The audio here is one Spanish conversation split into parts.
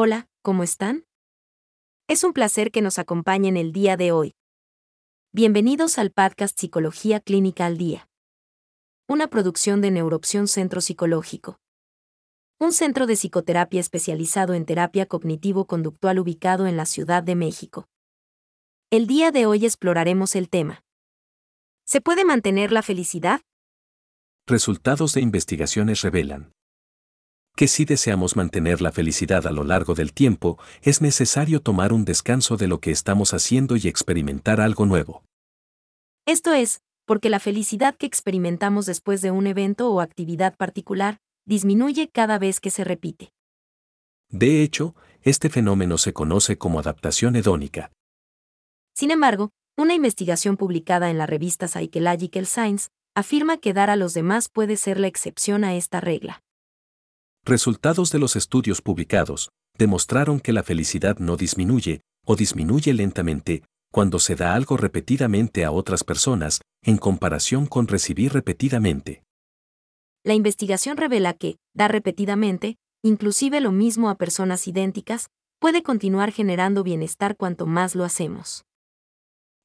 Hola, ¿cómo están? Es un placer que nos acompañen el día de hoy. Bienvenidos al podcast Psicología Clínica al Día. Una producción de Neuroopción Centro Psicológico. Un centro de psicoterapia especializado en terapia cognitivo-conductual ubicado en la Ciudad de México. El día de hoy exploraremos el tema. ¿Se puede mantener la felicidad? Resultados de investigaciones revelan que si deseamos mantener la felicidad a lo largo del tiempo, es necesario tomar un descanso de lo que estamos haciendo y experimentar algo nuevo. Esto es, porque la felicidad que experimentamos después de un evento o actividad particular disminuye cada vez que se repite. De hecho, este fenómeno se conoce como adaptación hedónica. Sin embargo, una investigación publicada en la revista Psychological Science afirma que dar a los demás puede ser la excepción a esta regla. Resultados de los estudios publicados demostraron que la felicidad no disminuye, o disminuye lentamente, cuando se da algo repetidamente a otras personas, en comparación con recibir repetidamente. La investigación revela que, dar repetidamente, inclusive lo mismo a personas idénticas, puede continuar generando bienestar cuanto más lo hacemos.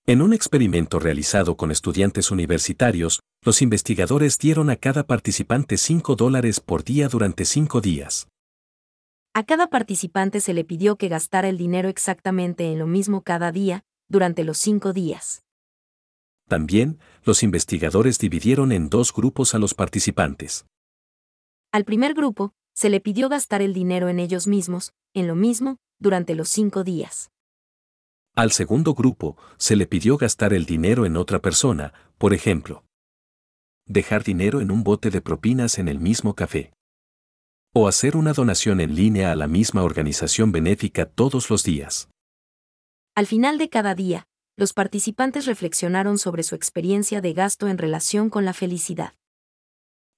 En un experimento realizado con estudiantes universitarios, los investigadores dieron a cada participante 5 dólares por día durante 5 días. A cada participante se le pidió que gastara el dinero exactamente en lo mismo cada día, durante los 5 días. También, los investigadores dividieron en dos grupos a los participantes. Al primer grupo, se le pidió gastar el dinero en ellos mismos, en lo mismo, durante los 5 días. Al segundo grupo, se le pidió gastar el dinero en otra persona, por ejemplo, dejar dinero en un bote de propinas en el mismo café. O hacer una donación en línea a la misma organización benéfica todos los días. Al final de cada día, los participantes reflexionaron sobre su experiencia de gasto en relación con la felicidad.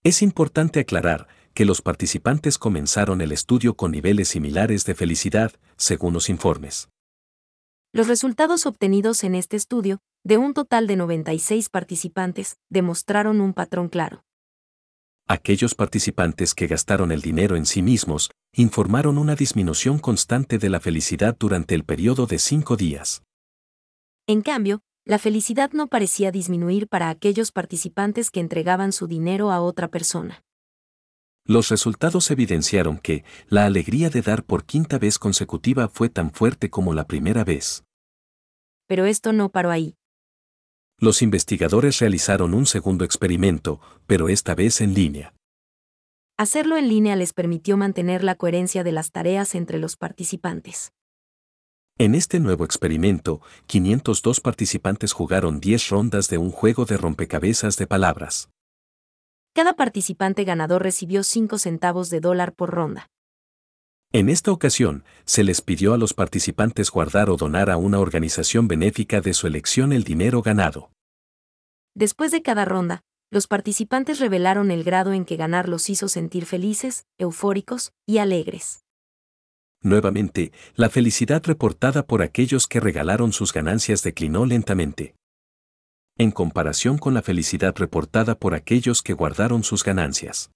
Es importante aclarar que los participantes comenzaron el estudio con niveles similares de felicidad, según los informes. Los resultados obtenidos en este estudio, de un total de 96 participantes, demostraron un patrón claro. Aquellos participantes que gastaron el dinero en sí mismos, informaron una disminución constante de la felicidad durante el periodo de cinco días. En cambio, la felicidad no parecía disminuir para aquellos participantes que entregaban su dinero a otra persona. Los resultados evidenciaron que la alegría de dar por quinta vez consecutiva fue tan fuerte como la primera vez. Pero esto no paró ahí. Los investigadores realizaron un segundo experimento, pero esta vez en línea. Hacerlo en línea les permitió mantener la coherencia de las tareas entre los participantes. En este nuevo experimento, 502 participantes jugaron 10 rondas de un juego de rompecabezas de palabras. Cada participante ganador recibió 5 centavos de dólar por ronda. En esta ocasión, se les pidió a los participantes guardar o donar a una organización benéfica de su elección el dinero ganado. Después de cada ronda, los participantes revelaron el grado en que ganar los hizo sentir felices, eufóricos y alegres. Nuevamente, la felicidad reportada por aquellos que regalaron sus ganancias declinó lentamente en comparación con la felicidad reportada por aquellos que guardaron sus ganancias.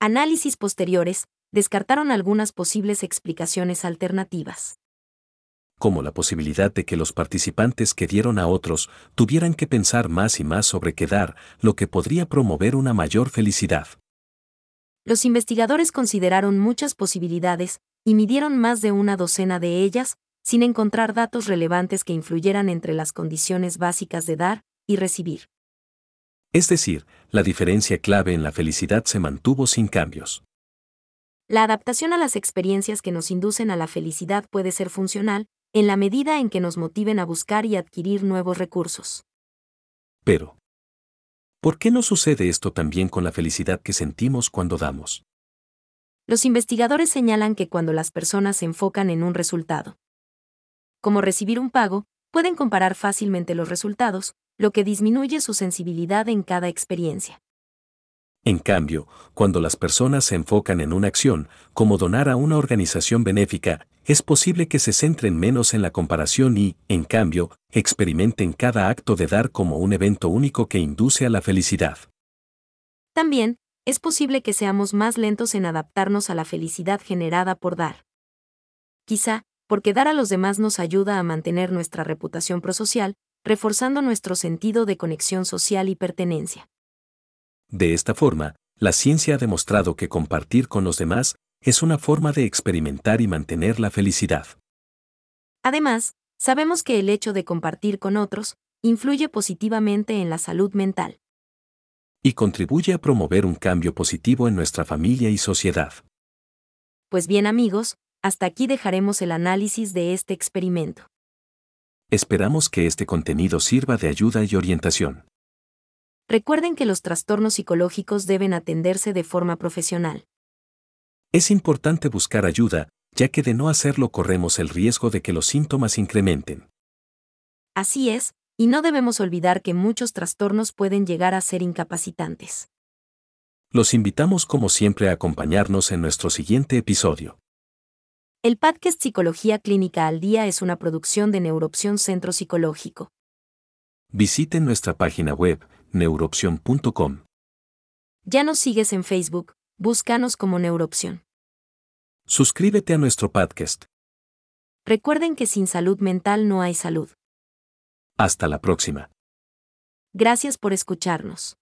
Análisis posteriores descartaron algunas posibles explicaciones alternativas. Como la posibilidad de que los participantes que dieron a otros tuvieran que pensar más y más sobre qué dar, lo que podría promover una mayor felicidad. Los investigadores consideraron muchas posibilidades y midieron más de una docena de ellas sin encontrar datos relevantes que influyeran entre las condiciones básicas de dar y recibir. Es decir, la diferencia clave en la felicidad se mantuvo sin cambios. La adaptación a las experiencias que nos inducen a la felicidad puede ser funcional, en la medida en que nos motiven a buscar y adquirir nuevos recursos. Pero, ¿por qué no sucede esto también con la felicidad que sentimos cuando damos? Los investigadores señalan que cuando las personas se enfocan en un resultado, como recibir un pago, pueden comparar fácilmente los resultados, lo que disminuye su sensibilidad en cada experiencia. En cambio, cuando las personas se enfocan en una acción, como donar a una organización benéfica, es posible que se centren menos en la comparación y, en cambio, experimenten cada acto de dar como un evento único que induce a la felicidad. También, es posible que seamos más lentos en adaptarnos a la felicidad generada por dar. Quizá, porque dar a los demás nos ayuda a mantener nuestra reputación prosocial, reforzando nuestro sentido de conexión social y pertenencia. De esta forma, la ciencia ha demostrado que compartir con los demás es una forma de experimentar y mantener la felicidad. Además, sabemos que el hecho de compartir con otros influye positivamente en la salud mental. Y contribuye a promover un cambio positivo en nuestra familia y sociedad. Pues bien amigos, hasta aquí dejaremos el análisis de este experimento. Esperamos que este contenido sirva de ayuda y orientación. Recuerden que los trastornos psicológicos deben atenderse de forma profesional. Es importante buscar ayuda, ya que de no hacerlo corremos el riesgo de que los síntomas incrementen. Así es, y no debemos olvidar que muchos trastornos pueden llegar a ser incapacitantes. Los invitamos como siempre a acompañarnos en nuestro siguiente episodio. El podcast Psicología Clínica al Día es una producción de Neuroopción Centro Psicológico. Visite nuestra página web, neuroopción.com. Ya nos sigues en Facebook, búscanos como Neuroopción. Suscríbete a nuestro podcast. Recuerden que sin salud mental no hay salud. Hasta la próxima. Gracias por escucharnos.